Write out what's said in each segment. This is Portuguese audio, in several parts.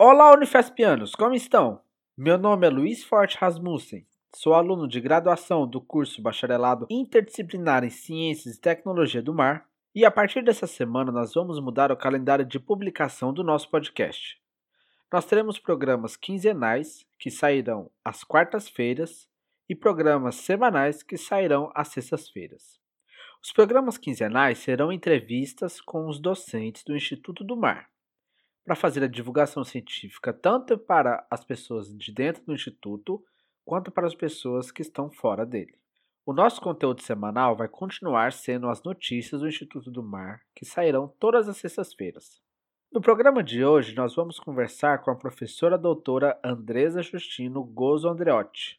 Olá, Unifespianos, como estão? Meu nome é Luiz Forte Rasmussen, sou aluno de graduação do curso Bacharelado Interdisciplinar em Ciências e Tecnologia do Mar, e a partir dessa semana nós vamos mudar o calendário de publicação do nosso podcast. Nós teremos programas quinzenais, que sairão às quartas-feiras, e programas semanais, que sairão às sextas-feiras. Os programas quinzenais serão entrevistas com os docentes do Instituto do Mar para fazer a divulgação científica tanto para as pessoas de dentro do Instituto quanto para as pessoas que estão fora dele. O nosso conteúdo semanal vai continuar sendo as notícias do Instituto do Mar, que sairão todas as sextas-feiras. No programa de hoje, nós vamos conversar com a professora doutora Andresa Justino Gozo Andreotti.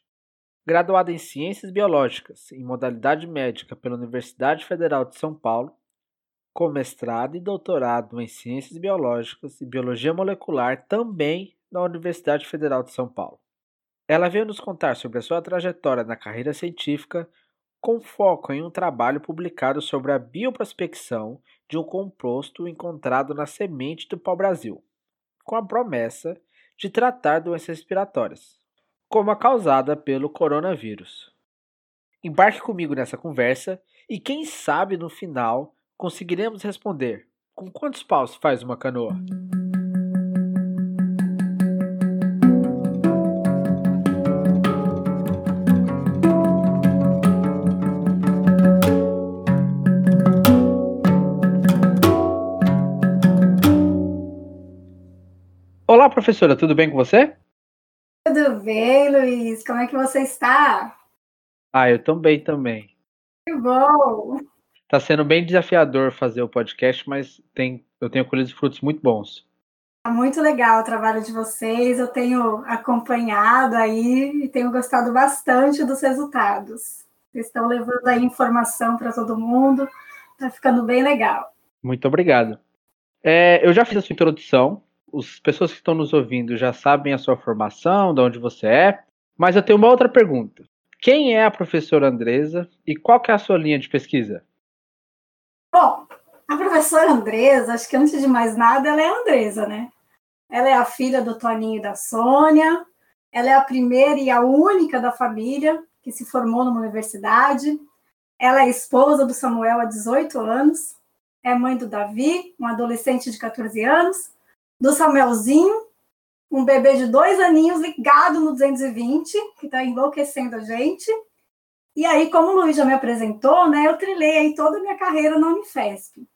Graduada em Ciências Biológicas, em modalidade médica pela Universidade Federal de São Paulo, com mestrado e doutorado em Ciências Biológicas e Biologia Molecular também na Universidade Federal de São Paulo. Ela veio nos contar sobre a sua trajetória na carreira científica, com foco em um trabalho publicado sobre a bioprospecção de um composto encontrado na semente do pau-brasil, com a promessa de tratar doenças respiratórias, como a causada pelo coronavírus. Embarque comigo nessa conversa e quem sabe no final conseguiremos responder: com quantos paus faz uma canoa? Olá, professora, tudo bem com você? Tudo bem, Luiz. Como é que você está? Ah, eu também também. Que bom! Tá sendo bem desafiador fazer o podcast, mas tem, eu tenho colhido frutos muito bons. Tá muito legal o trabalho de vocês, eu tenho acompanhado aí e tenho gostado bastante dos resultados. Vocês estão levando aí informação para todo mundo, tá ficando bem legal. Muito obrigado. É, eu já fiz a sua introdução, as pessoas que estão nos ouvindo já sabem a sua formação, de onde você é, mas eu tenho uma outra pergunta. Quem é a professora Andresa e qual é a sua linha de pesquisa? Bom, a professora Andresa, acho que antes de mais nada, ela é Andresa, né? Ela é a filha do Toninho e da Sônia, ela é a primeira e a única da família que se formou numa universidade. Ela é esposa do Samuel há 18 anos, é mãe do Davi, um adolescente de 14 anos, do Samuelzinho, um bebê de dois aninhos ligado no 220, que está enlouquecendo a gente, e aí, como o Luiz já me apresentou, né, eu trilhei aí toda a minha carreira na Unifesp.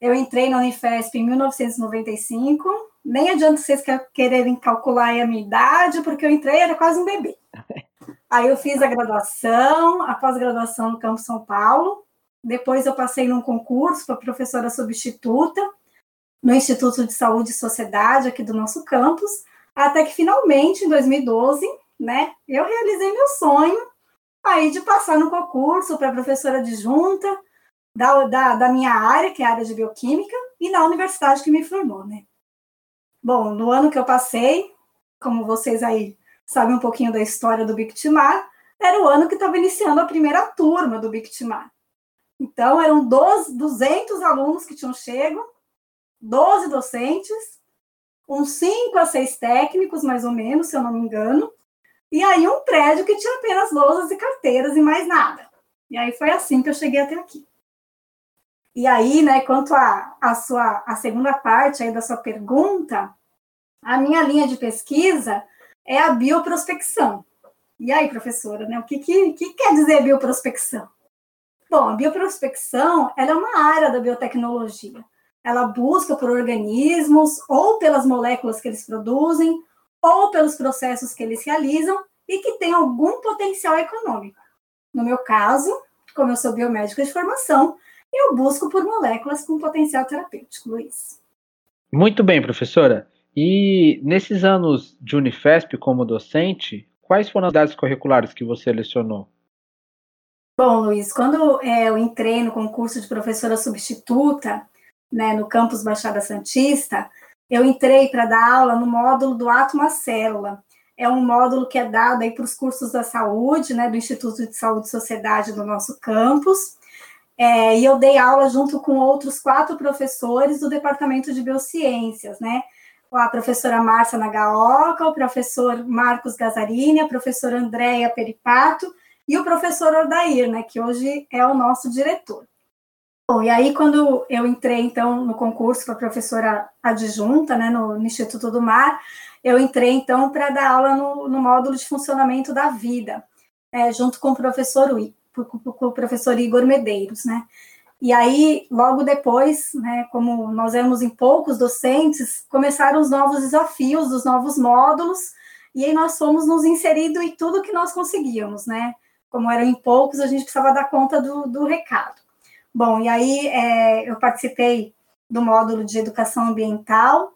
Eu entrei na Unifesp em 1995, nem adianta vocês quererem calcular a minha idade, porque eu entrei, era quase um bebê. Aí eu fiz a graduação, a pós-graduação no Campo São Paulo, depois eu passei num concurso para professora substituta no Instituto de Saúde e Sociedade aqui do nosso campus, até que finalmente, em 2012, né, eu realizei meu sonho aí de passar no concurso para professora adjunta da, da, da minha área, que é a área de bioquímica, e na universidade que me formou, né? Bom, no ano que eu passei, como vocês aí sabem um pouquinho da história do Bictimar, era o ano que estava iniciando a primeira turma do Bictimar. Então, eram 12, 200 alunos que tinham chego, 12 docentes, uns 5 a 6 técnicos, mais ou menos, se eu não me engano, e aí um prédio que tinha apenas lousas e carteiras e mais nada. E aí foi assim que eu cheguei até aqui. E aí, né, quanto à a, a, sua a segunda parte aí da sua pergunta, a minha linha de pesquisa é a bioprospecção. E aí, professora, né, o que, que, que quer dizer bioprospecção? Bom, a bioprospecção ela é uma área da biotecnologia. Ela busca por organismos ou pelas moléculas que eles produzem ou pelos processos que eles realizam e que têm algum potencial econômico. No meu caso, como eu sou biomédica de formação, eu busco por moléculas com potencial terapêutico, Luiz. Muito bem, professora. E nesses anos de Unifesp como docente, quais foram as dados curriculares que você lecionou? Bom, Luiz, quando é, eu entrei no concurso de professora substituta, né, no campus Baixada Santista, eu entrei para dar aula no módulo do Átomo Célula. É um módulo que é dado aí para os cursos da saúde, né, do Instituto de Saúde e Sociedade do nosso campus. É, e eu dei aula junto com outros quatro professores do Departamento de Biociências, né? a professora Márcia Nagaoka, o professor Marcos Gazarini, a professora Andréia Peripato e o professor Ordair, né, que hoje é o nosso diretor. Bom, e aí quando eu entrei, então, no concurso para professora adjunta, né, no, no, Instituto do Mar, eu entrei, então, para dar aula no, no, módulo de funcionamento da vida, é, junto com o professor, com o professor Igor Medeiros, né, e aí, logo depois, né, como nós éramos em poucos docentes, começaram os novos desafios, os novos módulos, e aí nós fomos nos inserindo em tudo que nós conseguíamos, né? Como eram em poucos, a gente precisava dar conta do, do recado. Bom, e aí é, eu participei do módulo de educação ambiental,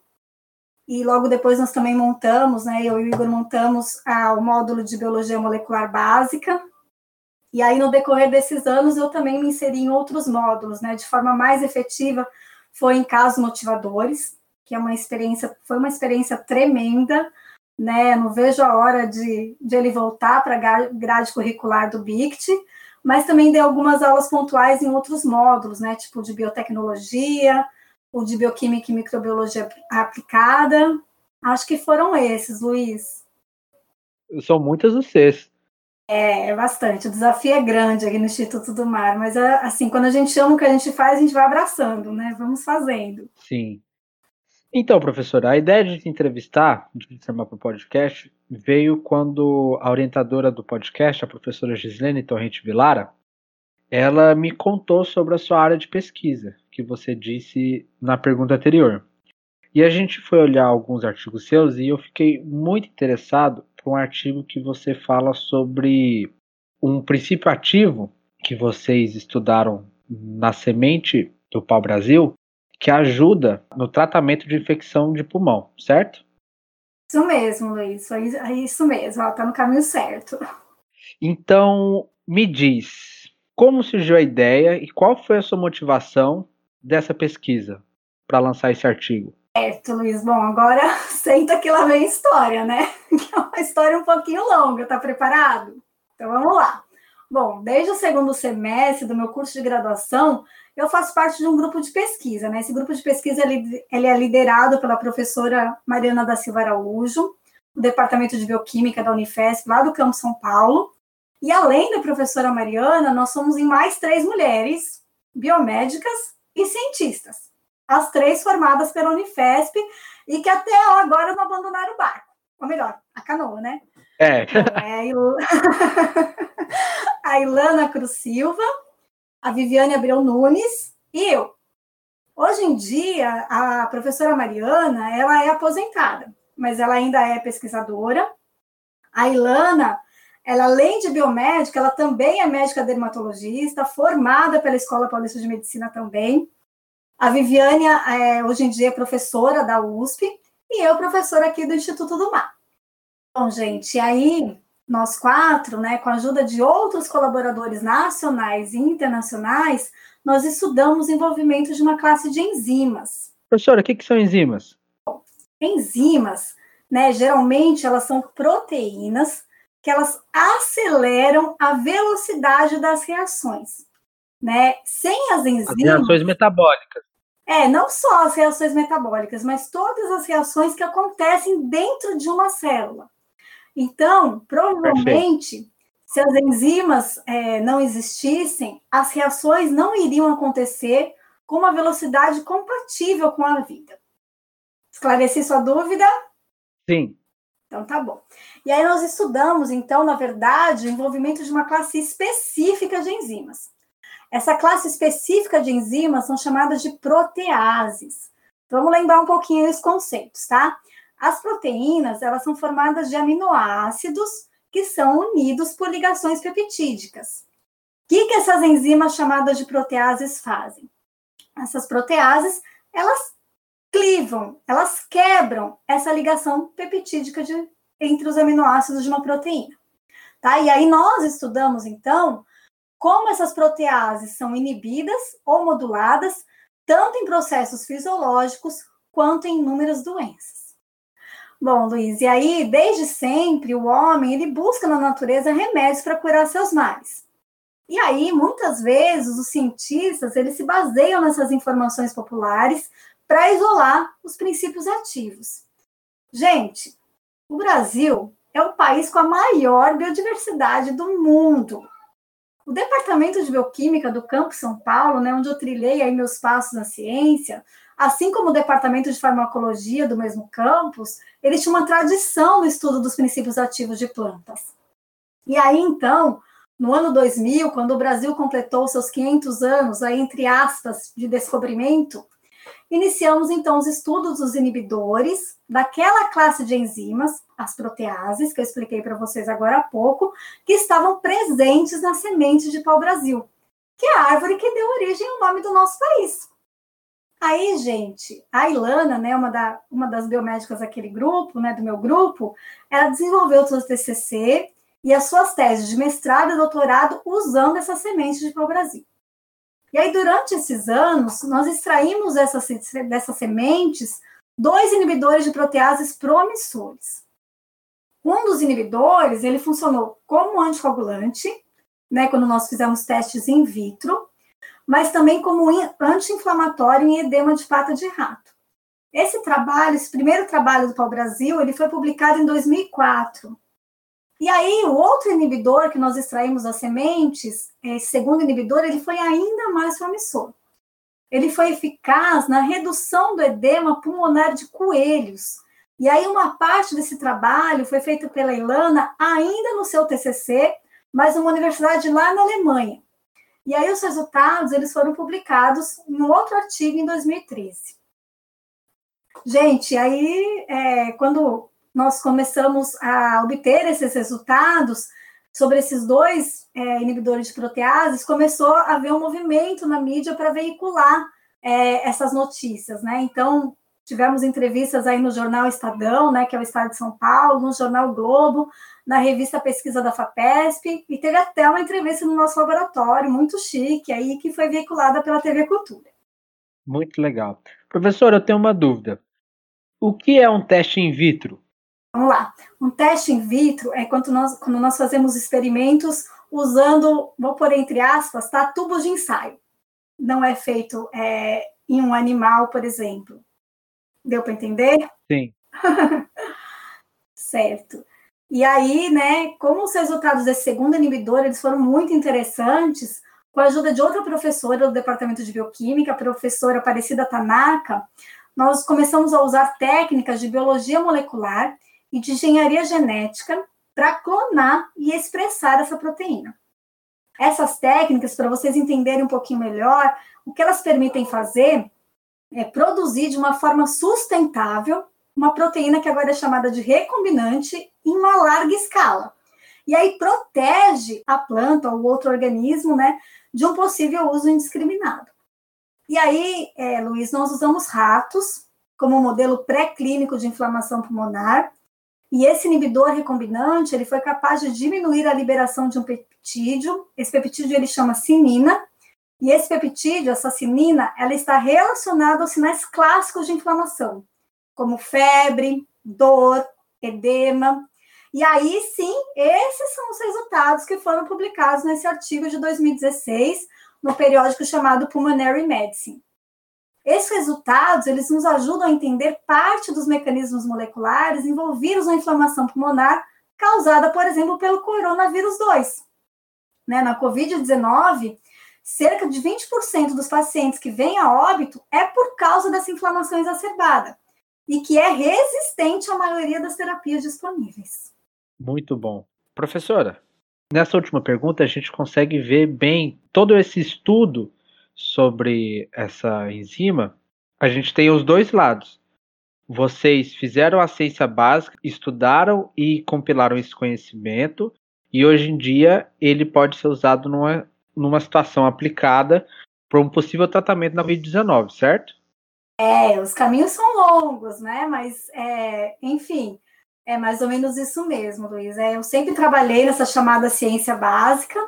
e logo depois nós também montamos, né, eu e o Igor montamos ah, o módulo de biologia molecular básica, e aí, no decorrer desses anos, eu também me inseri em outros módulos, né? De forma mais efetiva, foi em casos motivadores, que é uma experiência, foi uma experiência tremenda, né? Não vejo a hora de, de ele voltar para a grade curricular do BICT, mas também dei algumas aulas pontuais em outros módulos, né? Tipo de biotecnologia, o de bioquímica e microbiologia aplicada. Acho que foram esses, Luiz. São muitas vocês. É, é bastante. O desafio é grande aqui no Instituto do Mar, mas é, assim, quando a gente ama o que a gente faz, a gente vai abraçando, né? Vamos fazendo. Sim. Então, professora, a ideia de te entrevistar, de te chamar para o podcast, veio quando a orientadora do podcast, a professora Gislene Torrente Vilara, ela me contou sobre a sua área de pesquisa, que você disse na pergunta anterior. E a gente foi olhar alguns artigos seus e eu fiquei muito interessado um artigo que você fala sobre um princípio ativo que vocês estudaram na semente do pau-brasil, que ajuda no tratamento de infecção de pulmão, certo? Isso mesmo, Luiz, é isso mesmo, está no caminho certo. Então, me diz, como surgiu a ideia e qual foi a sua motivação dessa pesquisa para lançar esse artigo? Certo, Luiz. Bom, agora senta que lá vem a história, né? Que é uma história um pouquinho longa, tá preparado? Então vamos lá. Bom, desde o segundo semestre do meu curso de graduação, eu faço parte de um grupo de pesquisa, né? Esse grupo de pesquisa ele, ele é liderado pela professora Mariana da Silva Araújo, do Departamento de Bioquímica da Unifesp, lá do Campo São Paulo. E além da professora Mariana, nós somos em mais três mulheres biomédicas e cientistas as três formadas pela Unifesp e que até agora não abandonaram o barco. Ou melhor, a canoa, né? É. É a Ilana Cruz Silva, a Viviane Abreu Nunes e eu. Hoje em dia, a professora Mariana, ela é aposentada, mas ela ainda é pesquisadora. A Ilana, ela além de biomédica, ela também é médica dermatologista, formada pela Escola Paulista de Medicina também. A Viviane, é, hoje em dia, é professora da USP e eu, professora aqui do Instituto do Mar. Bom, gente, aí nós quatro, né, com a ajuda de outros colaboradores nacionais e internacionais, nós estudamos o envolvimento de uma classe de enzimas. Professora, o que, que são enzimas? enzimas, né, geralmente elas são proteínas que elas aceleram a velocidade das reações né? Sem as enzimas. As reações metabólicas. É, não só as reações metabólicas, mas todas as reações que acontecem dentro de uma célula. Então, provavelmente, Perfeito. se as enzimas é, não existissem, as reações não iriam acontecer com uma velocidade compatível com a vida. Esclareci sua dúvida? Sim. Então tá bom. E aí nós estudamos, então, na verdade, o envolvimento de uma classe específica de enzimas. Essa classe específica de enzimas são chamadas de proteases. Vamos lembrar um pouquinho os conceitos, tá? As proteínas, elas são formadas de aminoácidos que são unidos por ligações peptídicas. O que, que essas enzimas chamadas de proteases fazem? Essas proteases, elas clivam, elas quebram essa ligação peptídica de, entre os aminoácidos de uma proteína. Tá? E aí nós estudamos, então, como essas proteases são inibidas ou moduladas, tanto em processos fisiológicos quanto em inúmeras doenças. Bom, Luiz, e aí, desde sempre, o homem ele busca na natureza remédios para curar seus males. E aí, muitas vezes, os cientistas eles se baseiam nessas informações populares para isolar os princípios ativos. Gente, o Brasil é o país com a maior biodiversidade do mundo. O Departamento de Bioquímica do Campo São Paulo, né, onde eu trilhei aí meus passos na ciência, assim como o Departamento de Farmacologia do mesmo campus, ele tinha uma tradição no estudo dos princípios ativos de plantas. E aí, então, no ano 2000, quando o Brasil completou seus 500 anos, aí, entre aspas, de descobrimento, iniciamos então os estudos dos inibidores daquela classe de enzimas, as proteases, que eu expliquei para vocês agora há pouco, que estavam presentes na semente de pau-brasil, que é a árvore que deu origem ao nome do nosso país. Aí, gente, a Ilana, né, uma, da, uma das biomédicas daquele grupo, né, do meu grupo, ela desenvolveu o seu TCC e as suas teses de mestrado e doutorado usando essa semente de pau-brasil. E aí, durante esses anos, nós extraímos essas, dessas sementes dois inibidores de proteases promissores. Um dos inibidores, ele funcionou como anticoagulante, né, quando nós fizemos testes in vitro, mas também como anti-inflamatório em edema de pata de rato. Esse trabalho, esse primeiro trabalho do pau-brasil, ele foi publicado em 2004. E aí, o outro inibidor que nós extraímos das sementes, esse segundo inibidor, ele foi ainda mais promissor. Ele foi eficaz na redução do edema pulmonar de coelhos. E aí, uma parte desse trabalho foi feito pela Ilana ainda no seu TCC, mas numa universidade lá na Alemanha. E aí, os resultados eles foram publicados em outro artigo em 2013. Gente, aí, é, quando nós começamos a obter esses resultados sobre esses dois é, inibidores de proteases, começou a haver um movimento na mídia para veicular é, essas notícias, né? Então, tivemos entrevistas aí no jornal Estadão, né, que é o Estado de São Paulo, no jornal Globo, na revista Pesquisa da FAPESP, e teve até uma entrevista no nosso laboratório, muito chique, aí, que foi veiculada pela TV Cultura. Muito legal. Professor, eu tenho uma dúvida. O que é um teste in vitro? Vamos lá. Um teste in vitro é quando nós, quando nós fazemos experimentos usando, vou pôr entre aspas, tá, tubos de ensaio. Não é feito é, em um animal, por exemplo. Deu para entender? Sim. certo. E aí, né, como os resultados desse segundo inibidor, eles foram muito interessantes, com a ajuda de outra professora do Departamento de Bioquímica, a professora Aparecida Tanaka, nós começamos a usar técnicas de biologia molecular e de engenharia genética para clonar e expressar essa proteína. Essas técnicas, para vocês entenderem um pouquinho melhor, o que elas permitem fazer é produzir de uma forma sustentável uma proteína que agora é chamada de recombinante em uma larga escala. E aí protege a planta ou outro organismo, né, de um possível uso indiscriminado. E aí, é, Luiz, nós usamos ratos como modelo pré-clínico de inflamação pulmonar e esse inibidor recombinante, ele foi capaz de diminuir a liberação de um peptídeo. Esse peptídeo ele chama sinina. E esse peptídeo, essa sinina, ela está relacionada aos sinais clássicos de inflamação, como febre, dor, edema. E aí sim, esses são os resultados que foram publicados nesse artigo de 2016 no periódico chamado Pulmonary Medicine. Esses resultados, eles nos ajudam a entender parte dos mecanismos moleculares envolvidos na inflamação pulmonar causada, por exemplo, pelo coronavírus 2. Né, na COVID-19, cerca de 20% dos pacientes que vêm a óbito é por causa dessa inflamação exacerbada e que é resistente à maioria das terapias disponíveis. Muito bom. Professora, nessa última pergunta a gente consegue ver bem todo esse estudo sobre essa enzima, a gente tem os dois lados. Vocês fizeram a ciência básica, estudaram e compilaram esse conhecimento, e hoje em dia ele pode ser usado numa, numa situação aplicada para um possível tratamento da Covid-19, certo? É, os caminhos são longos, né? Mas, é, enfim, é mais ou menos isso mesmo, Luiz. É, eu sempre trabalhei nessa chamada ciência básica,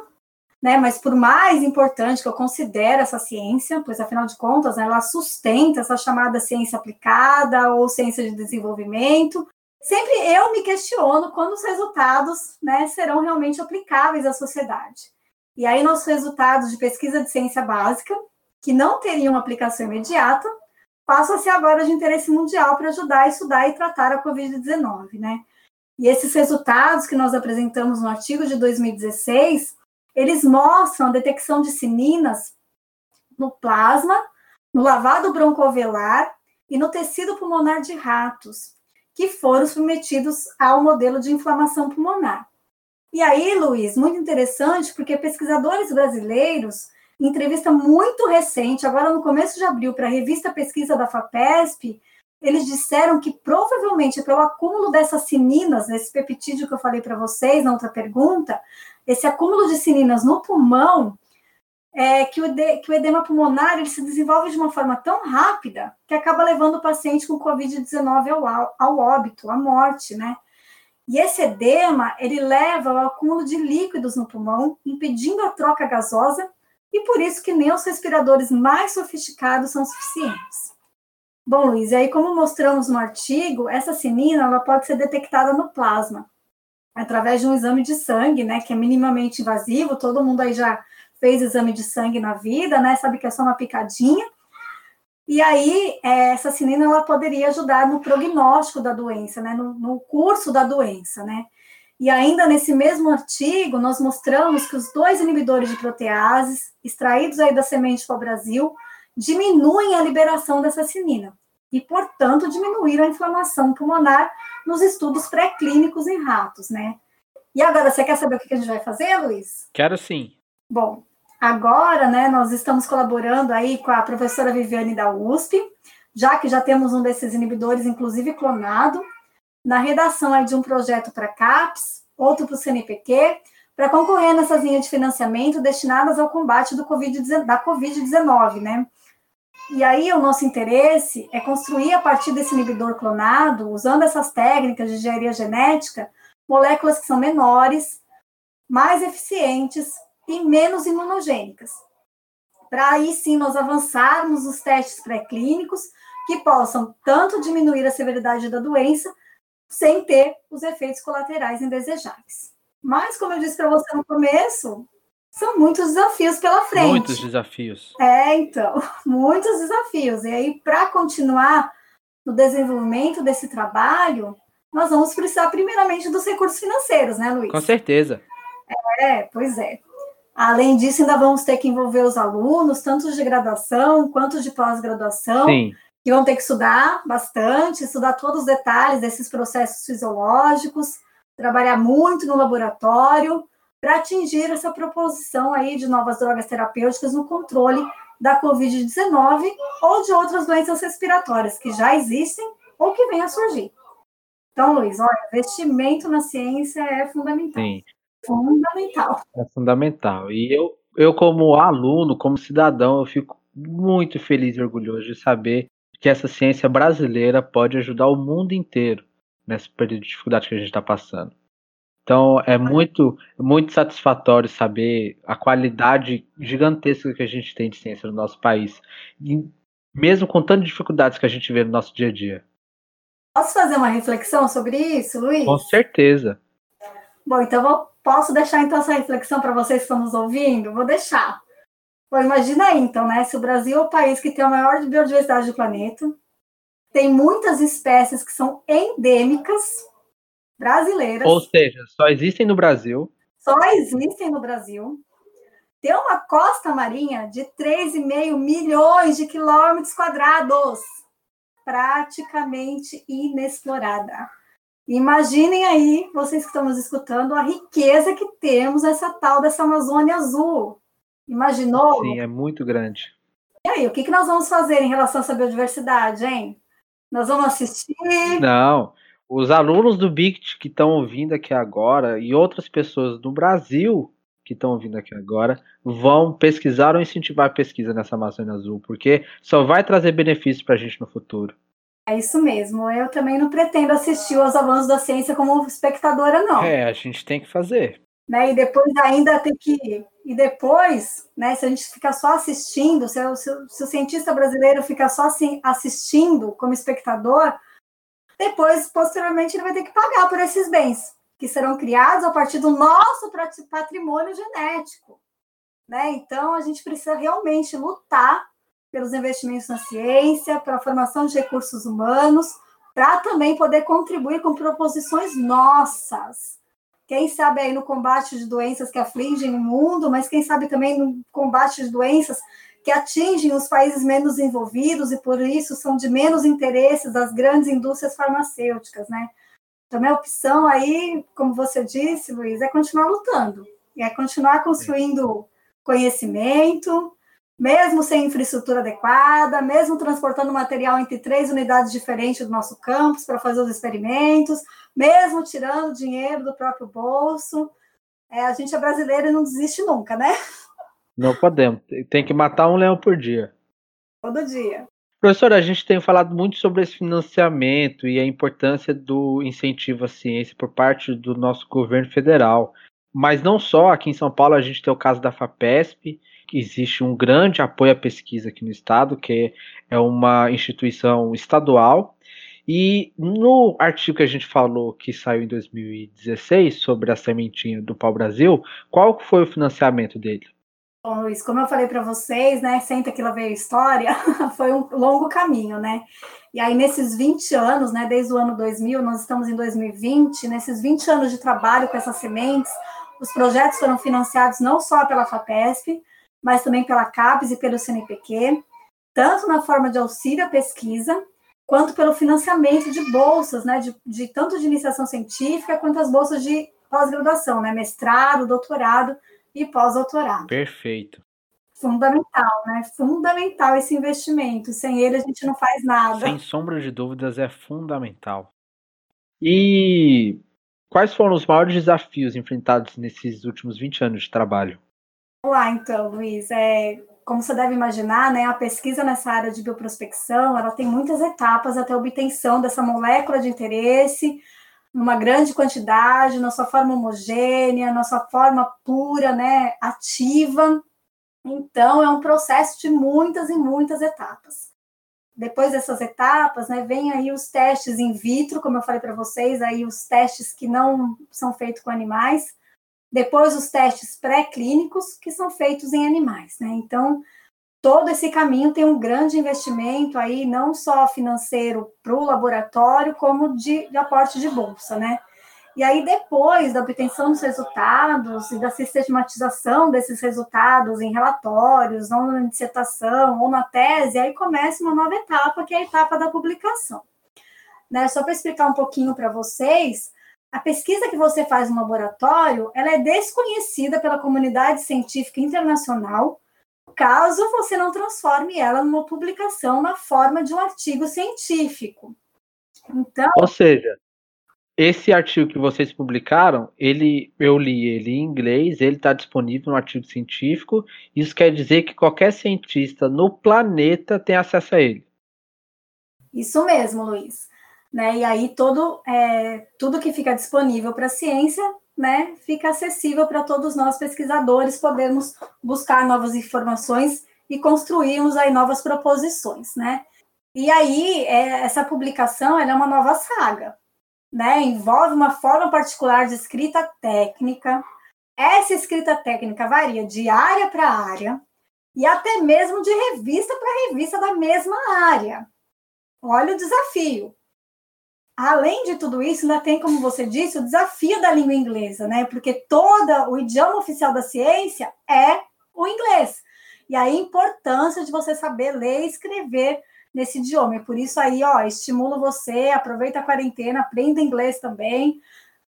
né? Mas por mais importante que eu considere essa ciência, pois afinal de contas, né, ela sustenta essa chamada ciência aplicada ou ciência de desenvolvimento. Sempre eu me questiono quando os resultados, né, serão realmente aplicáveis à sociedade. E aí, nossos resultados de pesquisa de ciência básica, que não teriam aplicação imediata, passa a ser agora de interesse mundial para ajudar a estudar e tratar a Covid-19, né? E esses resultados que nós apresentamos no artigo de 2016, eles mostram a detecção de sininas no plasma, no lavado broncovelar e no tecido pulmonar de ratos, que foram submetidos ao modelo de inflamação pulmonar. E aí, Luiz, muito interessante, porque pesquisadores brasileiros, entrevista muito recente, agora no começo de abril, para a revista Pesquisa da FAPESP, eles disseram que provavelmente pelo acúmulo dessas sininas, nesse peptídeo que eu falei para vocês na outra pergunta, esse acúmulo de sininas no pulmão, é, que, o que, o edema pulmonar ele se desenvolve de uma forma tão rápida que acaba levando o paciente com Covid-19 ao, ao óbito, à morte, né? E esse edema, ele leva ao acúmulo de líquidos no pulmão, impedindo a troca gasosa, e por isso que nem os respiradores mais sofisticados são suficientes. Bom, Luiz, aí como mostramos no artigo, essa sinina ela pode ser detectada no plasma, através de um exame de sangue, né, que é minimamente invasivo, todo mundo aí já fez exame de sangue na vida, né, sabe que é só uma picadinha, e aí, é, essa sinina ela poderia ajudar no prognóstico da doença, né, no, no, curso da doença, né. E ainda nesse mesmo artigo, nós mostramos que os dois inibidores de proteases, extraídos aí da semente para o Brasil, diminuem a liberação dessa sinina e, portanto, diminuíram a inflamação pulmonar nos estudos pré-clínicos em ratos, né. E agora, você quer saber o que a gente vai fazer, Luiz? Quero sim. Bom, Agora, né, nós estamos colaborando aí com a professora Viviane da USP, já que já temos um desses inibidores, inclusive clonado, na redação aí de um projeto para CAPS, outro para o CNPq, para concorrer nessas linhas de financiamento destinadas ao combate do COVID, da Covid-19, né? E aí o nosso interesse é construir a partir desse inibidor clonado, usando essas técnicas de engenharia genética, moléculas que são menores, mais eficientes e menos imunogênicas. Para aí sim nós avançarmos os testes pré-clínicos que possam tanto diminuir a severidade da doença, sem ter os efeitos colaterais indesejáveis. Mas, como eu disse para você no começo, são muitos desafios pela frente. Muitos desafios. É, então, muitos desafios. E aí, para continuar no desenvolvimento desse trabalho, nós vamos precisar primeiramente dos recursos financeiros, né, Luiz? Com certeza. É, pois é. Além disso, ainda vamos ter que envolver os alunos, tanto de graduação quanto de pós-graduação, que vão ter que estudar bastante, estudar todos os detalhes desses processos fisiológicos, trabalhar muito no laboratório para atingir essa proposição aí de novas drogas terapêuticas no controle da Covid-19 ou de outras doenças respiratórias que já existem ou que venham a surgir. Então, Luiz, olha, investimento na ciência é fundamental. Sim. Fundamental. É fundamental. E eu, eu, como aluno, como cidadão, eu fico muito feliz e orgulhoso de saber que essa ciência brasileira pode ajudar o mundo inteiro nesse período de dificuldade que a gente está passando. Então é muito, muito satisfatório saber a qualidade gigantesca que a gente tem de ciência no nosso país, mesmo com tantas dificuldades que a gente vê no nosso dia a dia. Posso fazer uma reflexão sobre isso, Luiz? Com certeza. Bom, então vou Posso deixar então essa reflexão para vocês que estão nos ouvindo? Vou deixar. Bom, imagina aí, então, né? Se o Brasil é o país que tem a maior biodiversidade do planeta, tem muitas espécies que são endêmicas brasileiras. Ou seja, só existem no Brasil. Só existem no Brasil. Tem uma costa marinha de 3,5 milhões de quilômetros quadrados, praticamente inexplorada. Imaginem aí, vocês que estão nos escutando, a riqueza que temos essa tal dessa Amazônia Azul. Imaginou? Sim, é muito grande. E aí, o que, que nós vamos fazer em relação a essa biodiversidade, hein? Nós vamos assistir? Não. Os alunos do BICT que estão ouvindo aqui agora e outras pessoas do Brasil que estão ouvindo aqui agora vão pesquisar ou incentivar a pesquisa nessa Amazônia Azul, porque só vai trazer benefícios para a gente no futuro. É isso mesmo. Eu também não pretendo assistir aos avanços da ciência como espectadora, não. É, a gente tem que fazer. Né? E depois ainda tem que. E depois, né, se a gente ficar só assistindo, se, o, se, o cientista brasileiro ficar só assim, assistindo como espectador, depois, posteriormente, ele vai ter que pagar por esses bens, que serão criados a partir do nosso patrimônio genético. Né? Então, a gente precisa realmente lutar pelos investimentos na ciência, pela formação de recursos humanos, para também poder contribuir com proposições nossas. Quem sabe aí no combate de doenças que afligem o mundo, mas quem sabe também no combate de doenças que atingem os países menos envolvidos e por isso são de menos interesse das grandes indústrias farmacêuticas, né? Então, a opção aí, como você disse, Luiz, é continuar lutando, é continuar construindo conhecimento, mesmo sem infraestrutura adequada, mesmo transportando material entre três unidades diferentes do nosso campus para fazer os experimentos, mesmo tirando dinheiro do próprio bolso. É, a gente é brasileiro e não desiste nunca, né? Não podemos. Tem que matar um leão por dia. Todo dia. Professor, a gente tem falado muito sobre esse financiamento e a importância do incentivo à ciência por parte do nosso governo federal. Mas não só, aqui em São Paulo a gente tem o caso da FAPESP, existe um grande apoio à pesquisa aqui no estado, que é uma instituição estadual. E no artigo que a gente falou, que saiu em 2016, sobre a sementinha do pau-brasil, qual foi o financiamento dele? Bom, Luiz, como eu falei para vocês, né, senta que lá veio a história, foi um longo caminho, né? E aí, nesses 20 anos, né, desde o ano 2000, nós estamos em 2020, nesses 20 anos de trabalho com essas sementes, os projetos foram financiados não só pela FAPESP, mas também pela CAPES e pelo CNPq, tanto na forma de auxílio à pesquisa, quanto pelo financiamento de bolsas, né, de, de tanto de iniciação científica quanto as bolsas de pós-graduação, né, mestrado, doutorado, e pós-doutorado. Perfeito. Fundamental, né? Fundamental esse investimento. Sem ele a gente não faz nada. Sem sombra de dúvidas, é fundamental. E quais foram os maiores desafios enfrentados nesses últimos 20 anos de trabalho? Vamos lá, então, Luiz. É, como você deve imaginar, né, a pesquisa nessa área de bioprospecção, ela tem muitas etapas até a obtenção dessa molécula de interesse, numa grande quantidade, na sua forma homogênea, na sua forma pura, né, ativa. Então, é um processo de muitas e muitas etapas. Depois dessas etapas, né, vem aí os testes in vitro, como eu falei para vocês, aí os testes que não são feitos com animais. Depois os testes pré-clínicos, que são feitos em animais, né? Então, todo esse caminho tem um grande investimento aí, não só financeiro para o laboratório, como de, de, aporte de bolsa, né? E aí, depois da obtenção dos resultados e da sistematização desses resultados em relatórios, ou na dissertação, ou na tese, aí começa uma nova etapa, que é a etapa da publicação. Né? Só para explicar um pouquinho para vocês, a pesquisa que você faz no laboratório, ela é desconhecida pela comunidade científica internacional, caso você não transforme ela numa publicação na forma de um artigo científico. Então, ou seja, esse artigo que vocês publicaram, ele eu li ele em inglês, ele está disponível no artigo científico. Isso quer dizer que qualquer cientista no planeta tem acesso a ele. Isso mesmo, Luiz. Né? E aí todo é, tudo que fica disponível para a ciência né, fica acessível para todos nós pesquisadores podermos buscar novas informações e construirmos aí novas proposições, né? E aí é, essa publicação é uma nova saga, né? Envolve uma forma particular de escrita técnica. Essa escrita técnica varia de área para área e até mesmo de revista para revista da mesma área. Olha o desafio. Além de tudo isso, ainda tem, como você disse, o desafio da língua inglesa, né? Porque todo o idioma oficial da ciência é o inglês. E a importância de você saber ler e escrever nesse idioma. E por isso aí, ó, estimulo você, aproveita a quarentena, aprenda inglês também,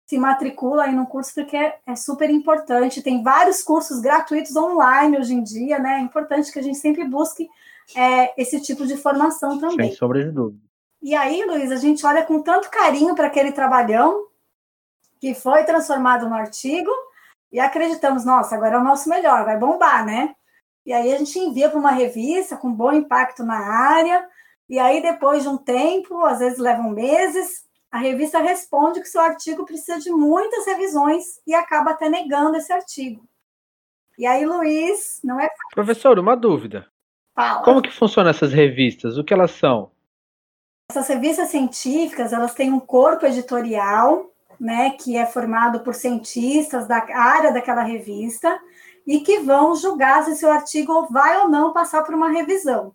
se matricula aí no curso porque é super importante. Tem vários cursos gratuitos online hoje em dia, né? É importante que a gente sempre busque é, esse tipo de formação também. Sem sombra de dúvida. E aí, Luiz, a gente olha com tanto carinho para aquele trabalhão que foi transformado no artigo e acreditamos, nossa, agora é o nosso melhor, vai bombar, né? E aí a gente envia para uma revista com bom impacto na área, e aí depois de um tempo, às vezes levam meses, a revista responde que seu artigo precisa de muitas revisões e acaba até negando esse artigo. E aí, Luiz, não é. Professor, uma dúvida. Fala. Como que funcionam essas revistas? O que elas são? Essas revistas científicas, elas têm um corpo editorial, né, que é formado por cientistas da área daquela revista e que vão julgar se seu artigo vai ou não passar por uma revisão.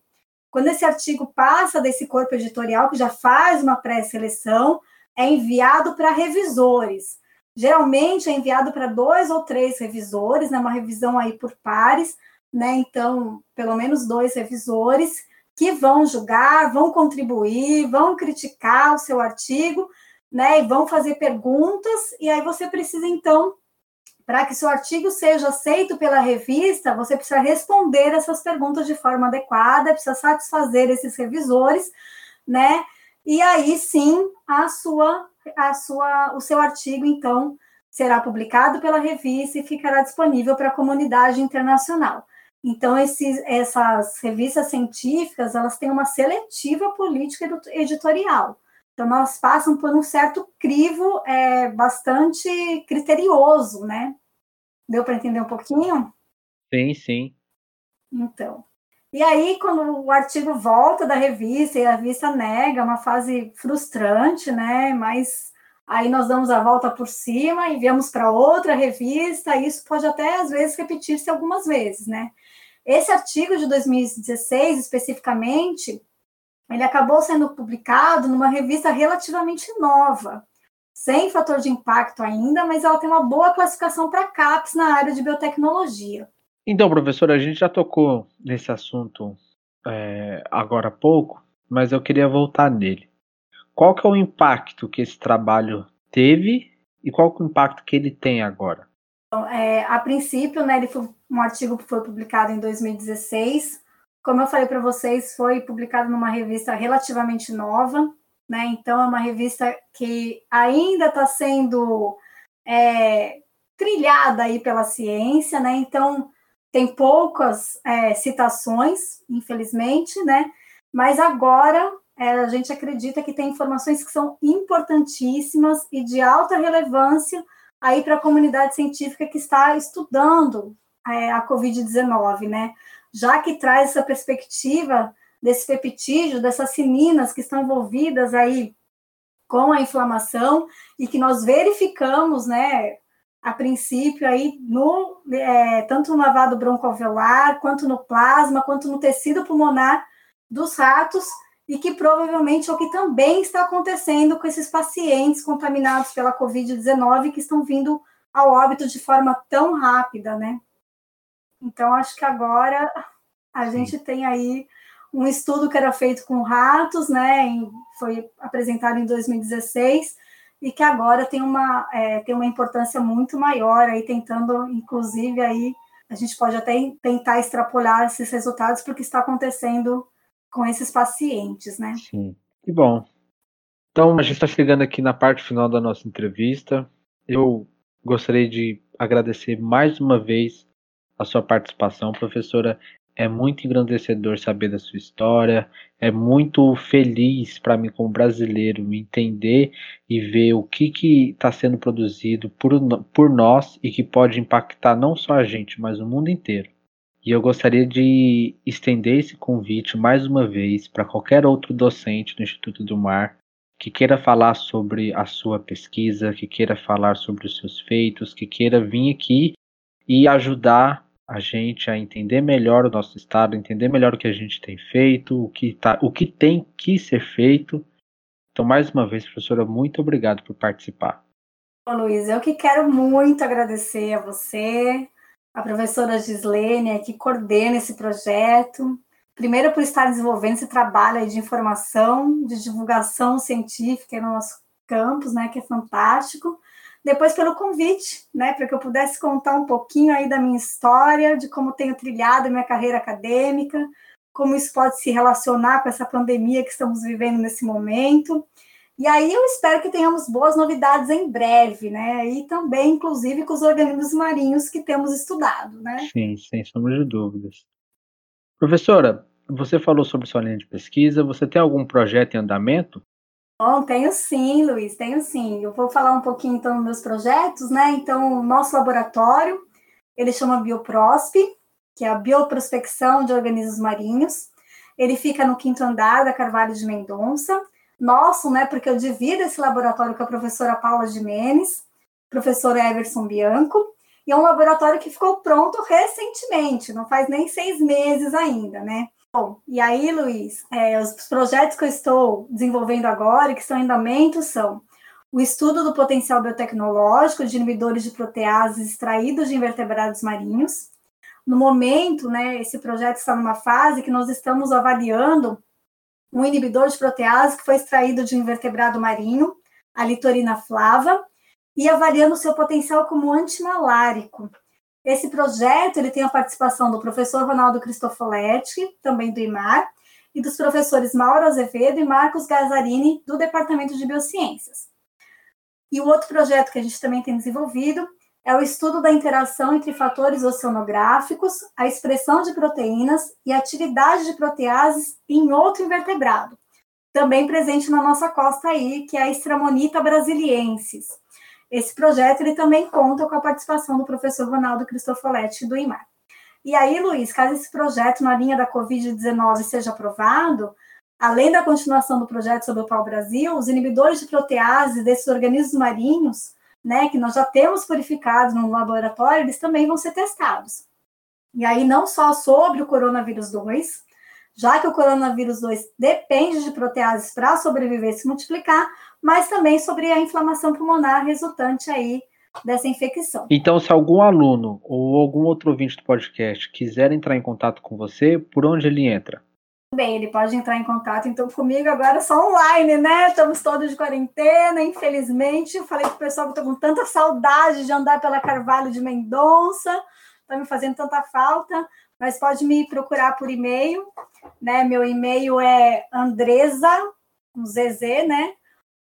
Quando esse artigo passa desse corpo editorial, que já faz uma pré-seleção, é enviado para revisores. Geralmente é enviado para dois ou três revisores, né, uma revisão aí por pares, né? Então, pelo menos dois revisores que vão julgar, vão contribuir, vão criticar o seu artigo, né? E vão fazer perguntas, e aí você precisa, então, para que seu artigo seja aceito pela revista, você precisa responder essas perguntas de forma adequada, precisa satisfazer esses revisores, né? E aí sim a sua, a sua, o seu artigo, então, será publicado pela revista e ficará disponível para a comunidade internacional. Então, esses, essas revistas científicas, elas têm uma seletiva política editorial. Então, elas passam por um certo crivo é, bastante criterioso, né? Deu para entender um pouquinho? Sim, sim. Então. E aí, quando o artigo volta da revista e a revista nega, é uma fase frustrante, né? Mas aí nós damos a volta por cima e viemos para outra revista, e isso pode até, às vezes, repetir-se algumas vezes, né? Esse artigo de 2016, especificamente, ele acabou sendo publicado numa revista relativamente nova, sem fator de impacto ainda, mas ela tem uma boa classificação para CAPES na área de biotecnologia. Então, professor, a gente já tocou nesse assunto é, agora há pouco, mas eu queria voltar nele. Qual que é o impacto que esse trabalho teve e qual é o impacto que ele tem agora? É, a princípio, né, ele foi um artigo que foi publicado em 2016. Como eu falei para vocês, foi publicado numa revista relativamente nova, né? Então é uma revista que ainda está sendo é, trilhada aí pela ciência, né? Então tem poucas é, citações, infelizmente, né? Mas agora é, a gente acredita que tem informações que são importantíssimas e de alta relevância aí para a comunidade científica que está estudando é, a Covid-19, né? Já que traz essa perspectiva desse peptídeo, dessas sininas que estão envolvidas aí com a inflamação e que nós verificamos, né, a princípio aí no é, tanto no lavado broncoalveolar quanto no plasma quanto no tecido pulmonar dos ratos e que provavelmente é o que também está acontecendo com esses pacientes contaminados pela Covid-19 que estão vindo ao óbito de forma tão rápida, né? Então, acho que agora a gente tem aí um estudo que era feito com ratos, né? Foi apresentado em 2016 e que agora tem uma, é, tem uma importância muito maior aí, tentando, inclusive, aí a gente pode até tentar extrapolar esses resultados porque está acontecendo com esses pacientes, né? Sim, que bom. Então, a gente está chegando aqui na parte final da nossa entrevista. Eu gostaria de agradecer mais uma vez a sua participação, professora. É muito engrandecedor saber da sua história, é muito feliz para mim como brasileiro entender e ver o que está sendo produzido por, por nós e que pode impactar não só a gente, mas o mundo inteiro. E eu gostaria de estender esse convite mais uma vez para qualquer outro docente do Instituto do Mar que queira falar sobre a sua pesquisa, que queira falar sobre os seus feitos, que queira vir aqui e ajudar a gente a entender melhor o nosso estado, entender melhor o que a gente tem feito, o que, tá, o que tem que ser feito. Então, mais uma vez, professora, muito obrigado por participar. Bom, Luiz, eu que quero muito agradecer a você, a professora Gislene, que coordena esse projeto. Primeiro, por estar desenvolvendo esse trabalho de informação, de divulgação científica no nosso campus, né, que é fantástico. Depois, pelo convite, né, para que eu pudesse contar um pouquinho aí da minha história, de como tenho trilhado minha carreira acadêmica, como isso pode se relacionar com essa pandemia que estamos vivendo nesse momento. E aí eu espero que tenhamos boas novidades em breve, né? E também, inclusive, com os organismos marinhos que temos estudado, né? Sim, sem sombra de dúvidas. Professora, você falou sobre sua linha de pesquisa. Você tem algum projeto em andamento? Bom, tenho sim, Luiz, tenho sim. Eu vou falar um pouquinho então dos meus projetos, né? Então, o nosso laboratório, ele chama Bioprosp, que é a bioprospecção de organismos marinhos. Ele fica no quinto andar da Carvalho de Mendonça nosso, né? Porque eu divido esse laboratório com a professora Paula Jimenez, professor Everson Bianco, e é um laboratório que ficou pronto recentemente, não faz nem seis meses ainda, né? Bom, e aí, Luiz, é, os projetos que eu estou desenvolvendo agora e que estão em andamento são o estudo do potencial biotecnológico de inibidores de proteases extraídos de invertebrados marinhos. No momento, né, esse projeto está numa fase que nós estamos avaliando um inibidor de protease que foi extraído de um invertebrado marinho, a litorina flava, e avaliando seu potencial como antimalárico. Esse projeto ele tem a participação do professor Ronaldo Cristofoletti, também do IMAR, e dos professores Mauro Azevedo e Marcos Gazzarini, do Departamento de Biociências. E o outro projeto que a gente também tem desenvolvido é o estudo da interação entre fatores oceanográficos, a expressão de proteínas e a atividade de proteases em outro invertebrado, também presente na nossa costa aí, que é a Estramonita brasiliensis. Esse projeto ele também conta com a participação do professor Ronaldo Cristofoletti do IMAR. E aí, Luiz, caso esse projeto na linha da Covid-19 seja aprovado, além da continuação do projeto sobre o pau-brasil, os inibidores de protease desses organismos marinhos né, que nós já temos purificados no laboratório, eles também vão ser testados. E aí, não só sobre o coronavírus 2, já que o coronavírus 2 depende de proteases para sobreviver e se multiplicar, mas também sobre a inflamação pulmonar resultante aí dessa infecção. Então, se algum aluno ou algum outro ouvinte do podcast quiser entrar em contato com você, por onde ele entra? Bem, ele pode entrar em contato então comigo agora só online, né? Estamos todos de quarentena, infelizmente. Eu falei pro pessoal que estou com tanta saudade de andar pela Carvalho de Mendonça, está me fazendo tanta falta, mas pode me procurar por e-mail, né? Meu e-mail é andresa, com ZZ, né?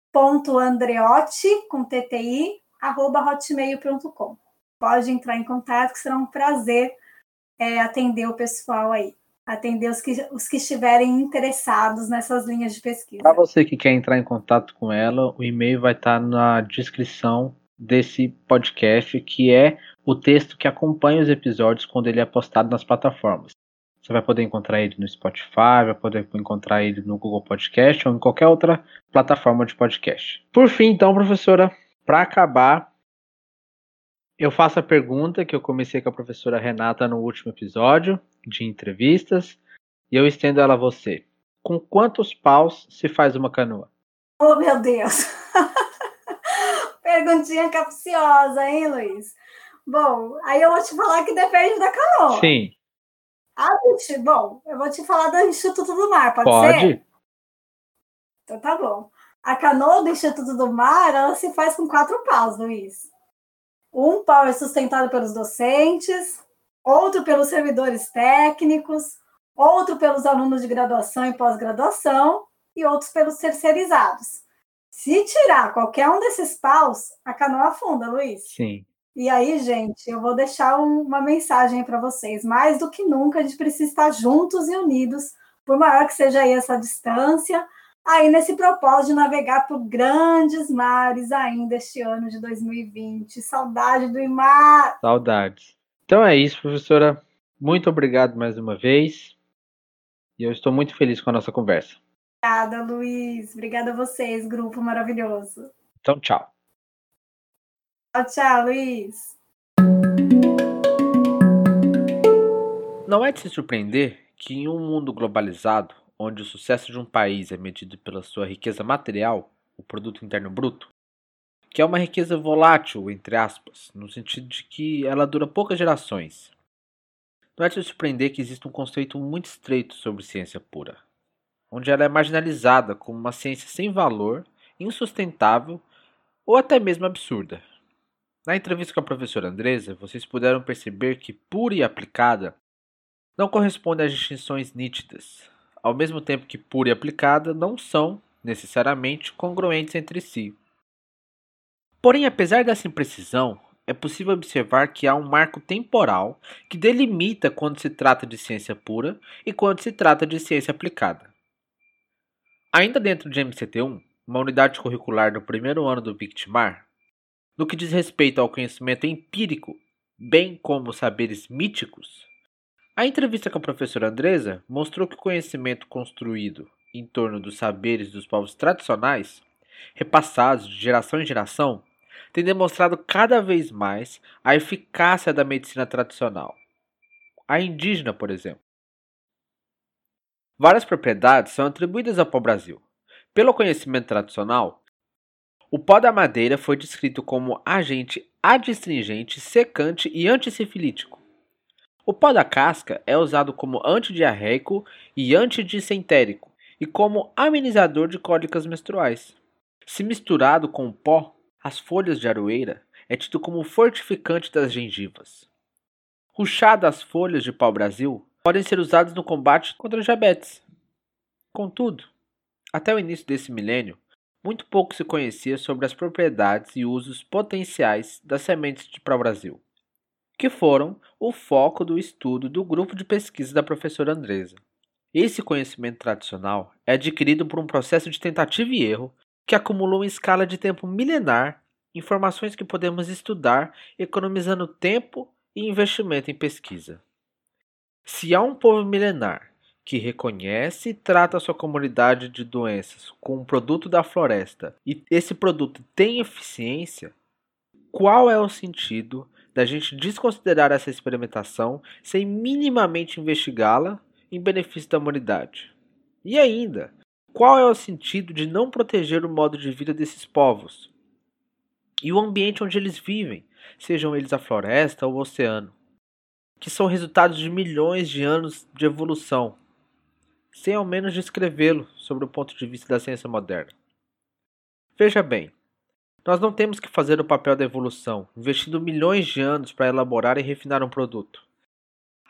Ponto andreotti, com TTI, arroba hotmail.com. Pode entrar em contato, que será um prazer é, atender o pessoal aí atender os que, os que estiverem interessados nessas linhas de pesquisa. Para você que quer entrar em contato com ela, o e-mail vai estar na descrição desse podcast, que é o texto que acompanha os episódios quando ele é postado nas plataformas. Você vai poder encontrar ele no Spotify, vai poder encontrar ele no Google Podcast ou em qualquer outra plataforma de podcast. Por fim, então, professora, para acabar, eu faço a pergunta que eu comecei com a professora Renata no último episódio de entrevistas e eu estendo ela a você. Com quantos paus se faz uma canoa? Oh, meu Deus! Perguntinha capciosa, hein, Luiz? Bom, aí eu vou te falar que depende da canoa. Sim. Ah, bom, eu vou te falar do Instituto do Mar, pode, pode. ser? Então tá bom. A canoa do Instituto do Mar, ela se faz com quatro paus, Luiz. Um pau é sustentado pelos docentes, outro pelos servidores técnicos, outro pelos alunos de graduação e pós-graduação e outros pelos terceirizados. Se tirar qualquer um desses paus, a canoa afunda, Luiz. Sim. E aí, gente, eu vou deixar uma mensagem para vocês. Mais do que nunca, a gente precisa estar juntos e unidos, por maior que seja aí essa distância, aí nesse propósito de navegar por grandes mares ainda este ano de 2020. Saudade do mar. Saudades. Então é isso, professora. Muito obrigado mais uma vez. E eu estou muito feliz com a nossa conversa. Obrigada, Luiz. Obrigada a vocês, grupo maravilhoso. Então, tchau. Tchau, tchau, Luiz. Não é de se surpreender que em um mundo globalizado, onde o sucesso de um país é medido pela sua riqueza material, o produto interno bruto, que é uma riqueza volátil, entre aspas, no sentido de que ela dura poucas gerações. Não é de surpreender que existe um conceito muito estreito sobre ciência pura, onde ela é marginalizada como uma ciência sem valor, insustentável ou até mesmo absurda. Na entrevista com a professora Andresa, vocês puderam perceber que pura e aplicada não corresponde às distinções nítidas, ao mesmo tempo que pura e aplicada não são, necessariamente, congruentes entre si. Porém, apesar dessa imprecisão, é possível observar que há um marco temporal que delimita quando se trata de ciência pura e quando se trata de ciência aplicada. Ainda dentro de MCT1, uma unidade curricular do primeiro ano do Victimar, no que diz respeito ao conhecimento empírico, bem como saberes míticos, a entrevista com a professora Andresa mostrou que o conhecimento construído em torno dos saberes dos povos tradicionais, repassados de geração em geração, tem demonstrado cada vez mais a eficácia da medicina tradicional. A indígena, por exemplo. Várias propriedades são atribuídas ao pau-brasil. Pelo conhecimento tradicional, o pó da madeira foi descrito como agente adstringente, secante e antisifilítico. O pó da casca é usado como antidiarreico e antidissentérico e como amenizador de cólicas menstruais. Se misturado com o pó, as folhas de aroeira é tido como fortificante das gengivas. O chá das folhas de pau-brasil podem ser usados no combate contra diabetes. Contudo, até o início desse milênio, muito pouco se conhecia sobre as propriedades e usos potenciais das sementes de pau-brasil que foram o foco do estudo do grupo de pesquisa da professora Andresa. Esse conhecimento tradicional é adquirido por um processo de tentativa e erro que acumulou em escala de tempo milenar informações que podemos estudar economizando tempo e investimento em pesquisa. Se há um povo milenar que reconhece e trata a sua comunidade de doenças com um produto da floresta e esse produto tem eficiência, qual é o sentido da gente desconsiderar essa experimentação sem minimamente investigá-la em benefício da humanidade? E ainda, qual é o sentido de não proteger o modo de vida desses povos? E o ambiente onde eles vivem, sejam eles a floresta ou o oceano, que são resultados de milhões de anos de evolução, sem ao menos descrevê-lo sobre o ponto de vista da ciência moderna. Veja bem, nós não temos que fazer o papel da evolução, investindo milhões de anos para elaborar e refinar um produto.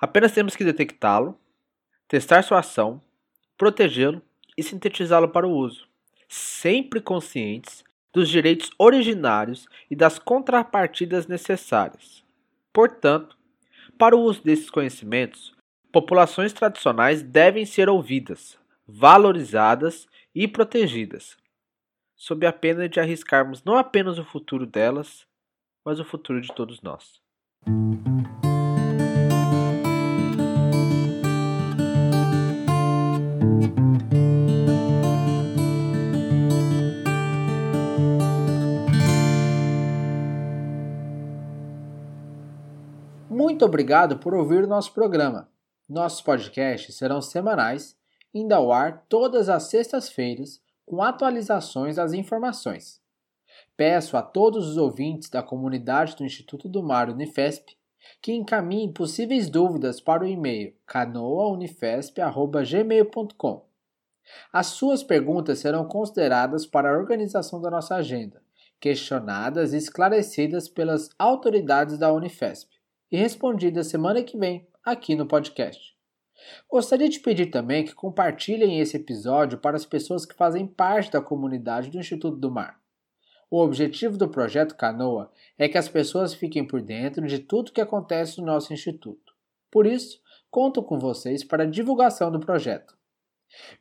Apenas temos que detectá-lo, testar sua ação, protegê-lo e sintetizá-lo para o uso, sempre conscientes dos direitos originários e das contrapartidas necessárias. Portanto, para o uso desses conhecimentos, populações tradicionais devem ser ouvidas, valorizadas e protegidas, sob a pena de arriscarmos não apenas o futuro delas, mas o futuro de todos nós. Muito obrigado por ouvir o nosso programa. Nossos podcasts serão semanais, indo ao ar todas as sextas-feiras com atualizações das informações. Peço a todos os ouvintes da comunidade do Instituto do Mar Unifesp que encaminhem possíveis dúvidas para o e-mail canoaunifesp.gmail.com. As suas perguntas serão consideradas para a organização da nossa agenda, questionadas e esclarecidas pelas autoridades da Unifesp e respondidas semana que vem aqui no podcast. Gostaria de pedir também que compartilhem esse episódio para as pessoas que fazem parte da comunidade do Instituto do Mar. O objetivo do projeto Canoa é que as pessoas fiquem por dentro de tudo que acontece no nosso instituto. Por isso, conto com vocês para a divulgação do projeto.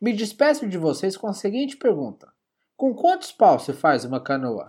Me despeço de vocês com a seguinte pergunta: Com quantos paus se faz uma canoa?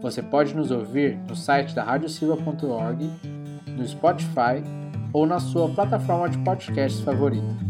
Você pode nos ouvir no site da radiosilva.org, no Spotify ou na sua plataforma de podcasts favorita.